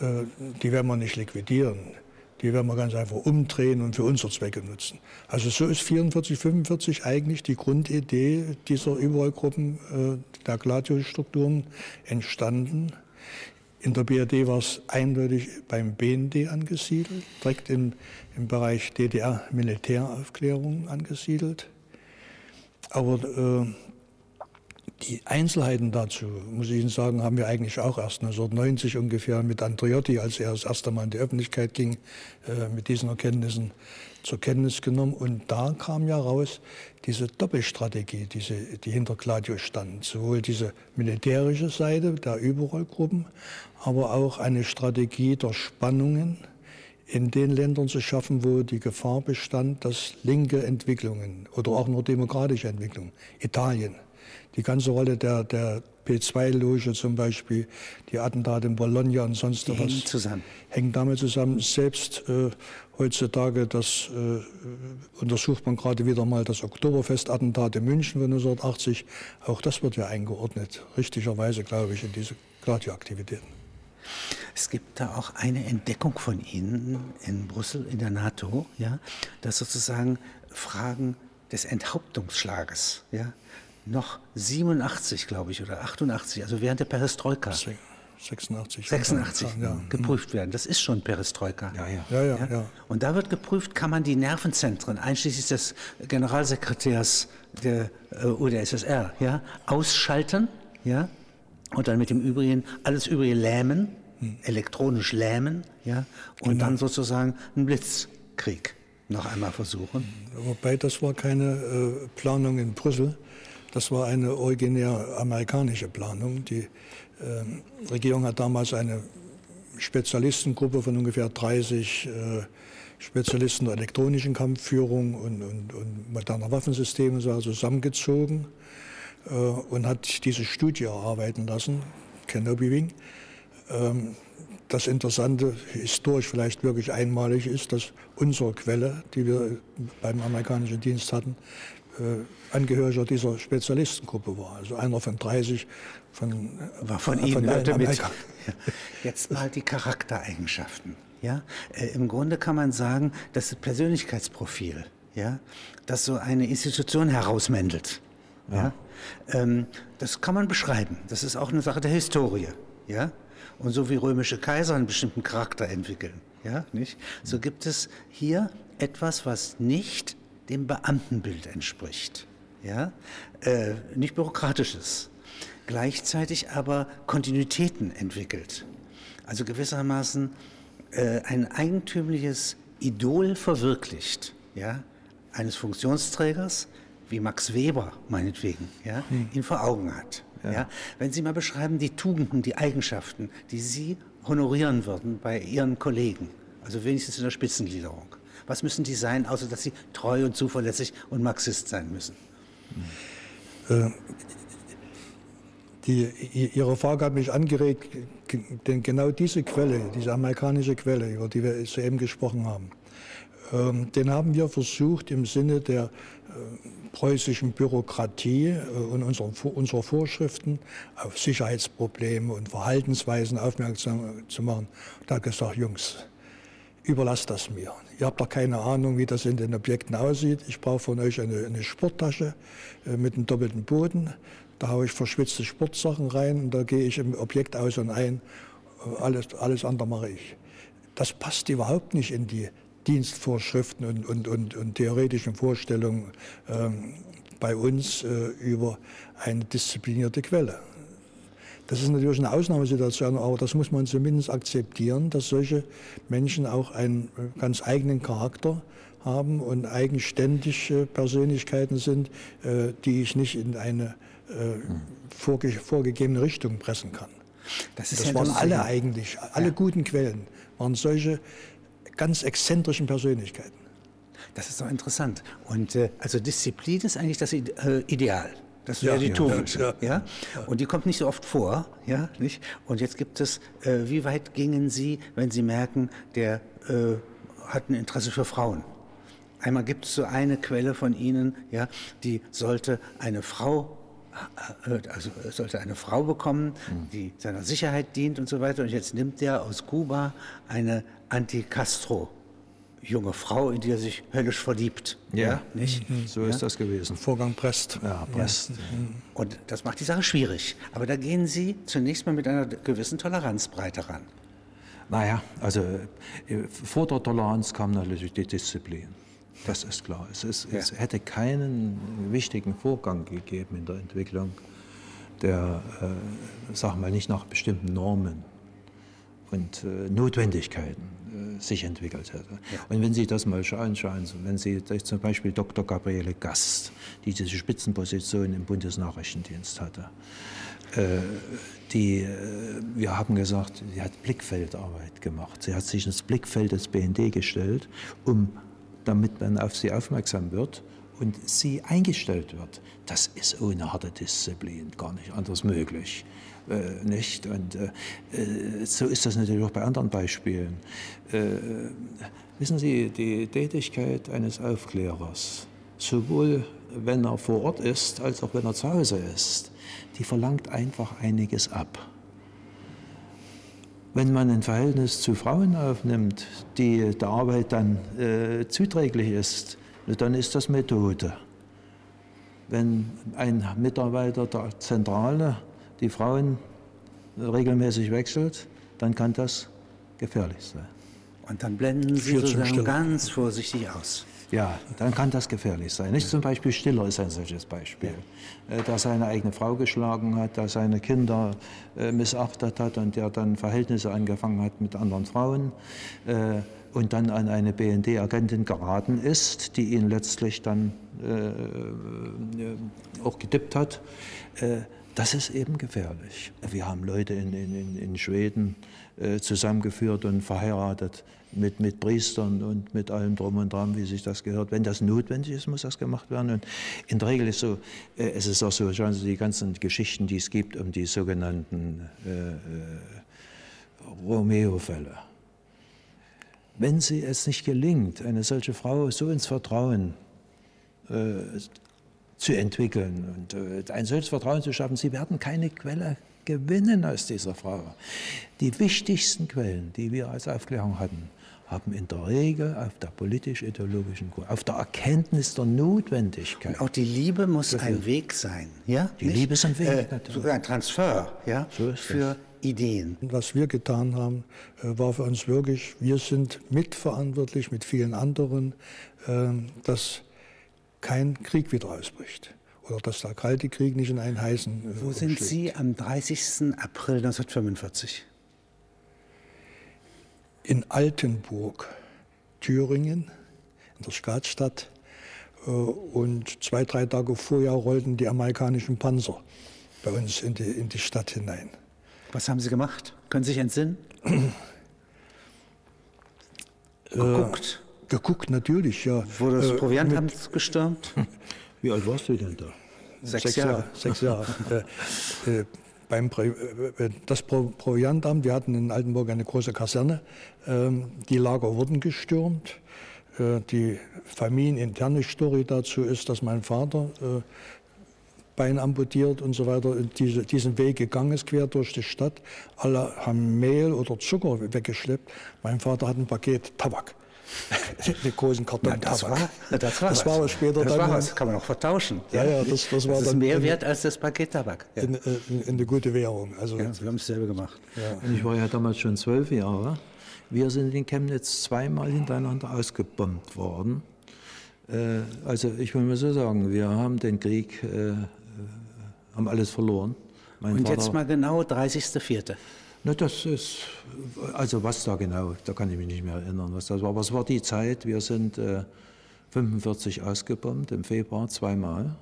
die werden wir nicht liquidieren. Die werden wir ganz einfach umdrehen und für unsere Zwecke nutzen. Also so ist 44, 45 eigentlich die Grundidee dieser Überrollgruppen, äh, der Gladio-Strukturen entstanden. In der BRD war es eindeutig beim BND angesiedelt, direkt im, im Bereich DDR-Militäraufklärung angesiedelt. Aber äh, Die Einzelheiten dazu, muss ich Ihnen sagen, haben wir eigentlich auch erst 1990 ungefähr mit Andreotti, als er das erste Mal in die Öffentlichkeit ging, äh, mit diesen Erkenntnissen zur Kenntnis genommen. Und da kam ja raus diese Doppelstrategie, diese, die hinter Gladio stand. Sowohl diese militärische Seite der Überrollgruppen, aber auch eine Strategie der Spannungen in den Ländern zu schaffen, wo die Gefahr bestand, dass linke Entwicklungen oder auch nur demokratische Entwicklungen, Italien, die ganze Rolle der, der P2-Loge zum Beispiel, die Attentate in Bologna und sonst die was. Hängen zusammen. Hängen damit zusammen. Selbst äh, heutzutage, das äh, untersucht man gerade wieder mal das Oktoberfest-Attentat in München von 1980. Auch das wird ja eingeordnet, richtigerweise, glaube ich, in diese Gladio-Aktivitäten. Es gibt da auch eine Entdeckung von Ihnen in Brüssel, in der NATO, ja, dass sozusagen Fragen des Enthauptungsschlages, ja, noch 87, glaube ich, oder 88, also während der Perestroika. 86. 86 ja. geprüft werden. Das ist schon Perestroika. Ja ja. Ja, ja, ja. Und da wird geprüft, kann man die Nervenzentren, einschließlich des Generalsekretärs der äh, UdSSR, ja, ausschalten, ja, und dann mit dem Übrigen, alles Übrige lähmen, hm. elektronisch lähmen, ja, und genau. dann sozusagen einen Blitzkrieg noch einmal versuchen. Wobei das war keine äh, Planung in Brüssel, das war eine originär amerikanische Planung. Die äh, Regierung hat damals eine Spezialistengruppe von ungefähr 30 äh, Spezialisten der elektronischen Kampfführung und, und, und moderner Waffensysteme zusammengezogen äh, und hat diese Studie erarbeiten lassen, Kenobi Wing. Ähm, das Interessante, historisch vielleicht wirklich einmalig ist, dass unsere Quelle, die wir beim amerikanischen Dienst hatten, Angehöriger dieser Spezialistengruppe war. Also einer von 30 von, war von, Ihnen. Von mit. Ja. Jetzt mal die Charaktereigenschaften. Ja? Äh, Im Grunde kann man sagen, dass das Persönlichkeitsprofil, ja, das so eine Institution herausmändelt. Ja. ja? Ähm, das kann man beschreiben. Das ist auch eine Sache der Historie. Ja? Und so wie römische Kaiser einen bestimmten Charakter entwickeln, ja, nicht? so gibt es hier etwas, was nicht dem Beamtenbild entspricht. Ja? Äh, nicht bürokratisches, gleichzeitig aber Kontinuitäten entwickelt. Also gewissermaßen äh, ein eigentümliches Idol verwirklicht, ja? eines Funktionsträgers, wie Max Weber meinetwegen, ja? Hm. ihn vor Augen hat. Ja. ja. Wenn Sie mal beschreiben die Tugenden, die Eigenschaften, die Sie honorieren würden bei Ihren Kollegen, also wenigstens in der Spitzengliederung. Was müssen die sein, außer dass sie treu und zuverlässig und Marxist sein müssen? Äh, die, Ihre Frage hat mich angeregt, denn genau diese Quelle, diese amerikanische Quelle, über die wir soeben gesprochen haben, ähm, den haben wir versucht im Sinne der äh, preußischen Bürokratie äh, und unserer, Vorschriften auf Sicherheitsprobleme und Verhaltensweisen aufmerksam zu machen. Da hat gesagt, Jungs, überlasst das mir. Ihr habt doch keine Ahnung, wie das in den Objekten aussieht. Ich brauche von euch eine, eine Sporttasche äh, mit einem doppelten Boden. Da haue ich verschwitzte Sportsachen rein und da gehe ich im Objekt aus und ein. Äh, alles, alles andere mache ich. Das passt überhaupt nicht in die Dienstvorschriften und, und, und, und theoretischen Vorstellungen ähm, bei uns äh, über eine disziplinierte Quelle. Das ist natürlich eine Ausnahmesituation, aber das muss man zumindest akzeptieren, dass solche Menschen auch einen äh, ganz eigenen Charakter haben und eigenständige Persönlichkeiten sind, äh, die ich nicht in eine äh, vorge vorgegebene Richtung pressen kann. Das, das ja waren alle eigentlich, alle ja. guten Quellen waren solche ganz exzentrischen Persönlichkeiten. Das ist doch interessant. Und äh, also Disziplin ist eigentlich das Ideal. Das wäre ja, die Tugend. Ja, ja, Und die kommt nicht so oft vor. Ja, nicht? Und jetzt gibt es, äh, wie weit gingen Sie, wenn Sie merken, der äh, hat ein Interesse für Frauen? Einmal gibt es so eine Quelle von Ihnen, ja, die sollte eine Frau äh, also sollte eine Frau bekommen, hm. die seiner Sicherheit dient und so weiter. Und jetzt nimmt er aus Kuba eine Anti-Castro junge Frau, in die er sich höllisch verliebt. Ja, ja nicht? Mhm. So ist ja? das gewesen. Vorgang presst. Ja, presst. Mhm. Und das macht die Sache schwierig. Aber da gehen Sie zunächst mal mit einer gewissen Toleranzbreite ran. Naja, also äh, vor der Toleranz kam natürlich die Disziplin. Das ist klar. Es, ist, ja. es hätte keinen wichtigen Vorgang gegeben in der Entwicklung, der, äh, sag mal, nicht nach bestimmten Normen und äh, Notwendigkeiten sich entwickelt hätte. Ja. Und wenn Sie das mal anschauen, wenn Sie zum Beispiel Dr. Gabriele Gast, die diese Spitzenposition im Bundesnachrichtendienst hatte, äh, die, äh, wir haben gesagt, sie hat Blickfeldarbeit gemacht. Sie hat sich ins Blickfeld des BND gestellt, um, damit man auf sie aufmerksam wird und sie eingestellt wird. Das ist ohne harte Disziplin gar nicht anders möglich. Äh, nicht? Und äh, äh, so ist das natürlich auch bei anderen Beispielen. Äh, wissen Sie, die Tätigkeit eines Aufklärers, sowohl wenn er vor Ort ist, als auch wenn er zu Hause ist, die verlangt einfach einiges ab. Wenn man ein Verhältnis zu Frauen aufnimmt, die der Arbeit dann äh, zuträglich ist, dann ist das Methode. Wenn ein Mitarbeiter der Zentrale die Frauen regelmäßig wechselt, dann kann das gefährlich sein. Und dann blenden Sie sozusagen ganz vorsichtig aus. Ja, dann kann das gefährlich sein. Nicht zum Beispiel Stiller ist ein solches Beispiel, ja. Äh, der seine eigene Frau geschlagen hat, der seine Kinder äh, missachtet hat und der dann Verhältnisse angefangen hat mit anderen Frauen äh, und dann an eine BND-Agentin geraten ist, die ihn letztlich dann auch gedippt hat. Das ist eben gefährlich. Wir haben Leute in, in, in Schweden zusammengeführt und verheiratet mit, mit Priestern und mit allem drum und dran, wie sich das gehört. Wenn das notwendig ist, muss das gemacht werden. Und in der Regel ist so, äh, es ist auch so, schauen Sie die ganzen Geschichten, die es gibt um die sogenannten äh, äh, Romeo-Fälle. Wenn sie es nicht gelingt, eine solche Frau so ins Vertrauen äh, zu entwickeln und äh, ein solches Vertrauen zu schaffen, sie werden keine Quelle gewinnen aus dieser Frau. Die wichtigsten Quellen, die wir als Aufklärung hatten, haben in der Regel auf der politisch-ideologischen Grund, auf der Erkenntnis der Notwendigkeit. Und auch die Liebe muss dafür. ein Weg sein, ja? Die Nicht? Liebe ist ein Weg, äh, natürlich. Sogar ein Transfer, ja? So für Ideen. Was wir getan haben, äh, war für uns wirklich, wir sind mitverantwortlich mit vielen anderen, äh, dass kein Krieg wieder ausbricht oder dass der Kalte Krieg nicht in einen heißen. Äh, Wo sind Sie am 30. April 1945? in Altenburg, Thüringen, in der Staatsstadt. Äh, und zwei, drei Tage vorher rollten die amerikanischen Panzer bei uns in die, in die Stadt hinein. Was haben Sie gemacht? Können Sie sich entsinnen? geguckt? Geguckt, natürlich, ja. Wurde das äh, Proviantamt gestürmt? Wie alt warst du denn da? Sechs, sechs Jahre. Jahre. Sechs Jahre. äh, äh, beim äh, das Proviantamt, wir hatten in Altenburg eine große Kaserne, ähm, die Lager wurden gestürmt. Die familieninterne Story dazu ist, dass mein Vater Bein amputiert und so weiter, diese, diesen Weg gegangen ist, quer durch die Stadt. Alle haben Mehl oder Zucker weggeschleppt. Mein Vater hat ein Paket Tabak die großen Karton. Ja, das, war, das war, das war was. später das dann. War was. Kann man auch vertauschen. Ja, ja, das, das war das ist dann mehr wert als das Paket Tabak. Ja. In, in, in, eine gute Währung. Also, ja, wir haben es selber gemacht. Ja. Und ich war ja damals schon zwölf Jahre. Wir sind in Chemnitz zweimal hintereinander ausgebombt worden. Äh, also ich will mal so sagen, wir haben den Krieg, äh, haben alles verloren. Mein Und Vater, jetzt mal genau 30.04. Na, das ist, also was da genau, da kann ich mich nicht mehr erinnern, was das war. Aber es war die Zeit, wir sind äh, 45 ausgebombt, im Februar zweimal.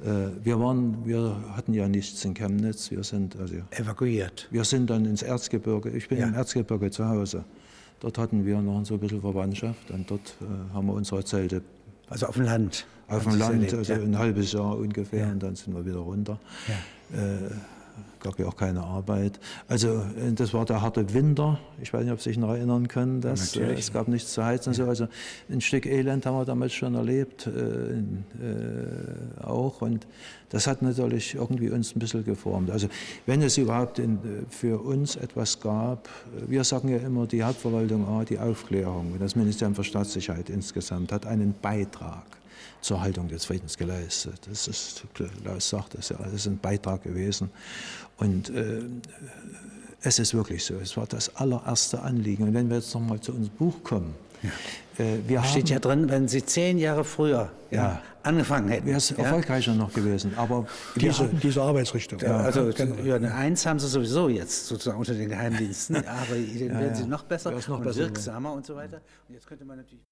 Äh, wir, waren, wir hatten ja nichts in Chemnitz, wir sind also, evakuiert. Wir sind dann ins Erzgebirge, ich bin ja. im Erzgebirge zu Hause. Dort hatten wir noch so ein bisschen Verwandtschaft und dort äh, haben wir unsere Zelte. Also auf dem Land? Auf dem Land, erlebt, also ja. ein halbes Jahr ungefähr ja. und dann sind wir wieder runter. Ja. Äh, gab ja auch keine Arbeit. Also äh, das war der harte Winter. Ich weiß nicht, ob Sie sich noch erinnern können. Dass, äh, es gab nichts zu heizen. Ja. So. Also ein Stück Elend haben wir damals schon erlebt, äh, äh, auch. Und das hat natürlich irgendwie uns ein bisschen geformt. Also wenn es überhaupt in, für uns etwas gab, wir sagen ja immer, die Hauptverwaltung A, die Aufklärung, das Ministerium für Staatssicherheit insgesamt hat einen Beitrag zur Haltung des Friedens geleistet. Das ist, Klaus sagt ja, das ist ein Beitrag gewesen. Und äh, es ist wirklich so, es war das allererste Anliegen. Und wenn wir jetzt nochmal zu unserem Buch kommen, ja. Äh, wir Steht haben, ja drin, wenn Sie zehn Jahre früher ja, Ja. angefangen hätten. wäre es ja, erfolgreicher noch gewesen. Aber wir Diese, haben, diese Arbeitsrichtung. Ja, also genau. ja, eine Eins haben sie sowieso jetzt sozusagen unter den Geheimdiensten, aber dann werden sie noch besser noch und besser, wirksamer und so weiter. Und jetzt könnte man natürlich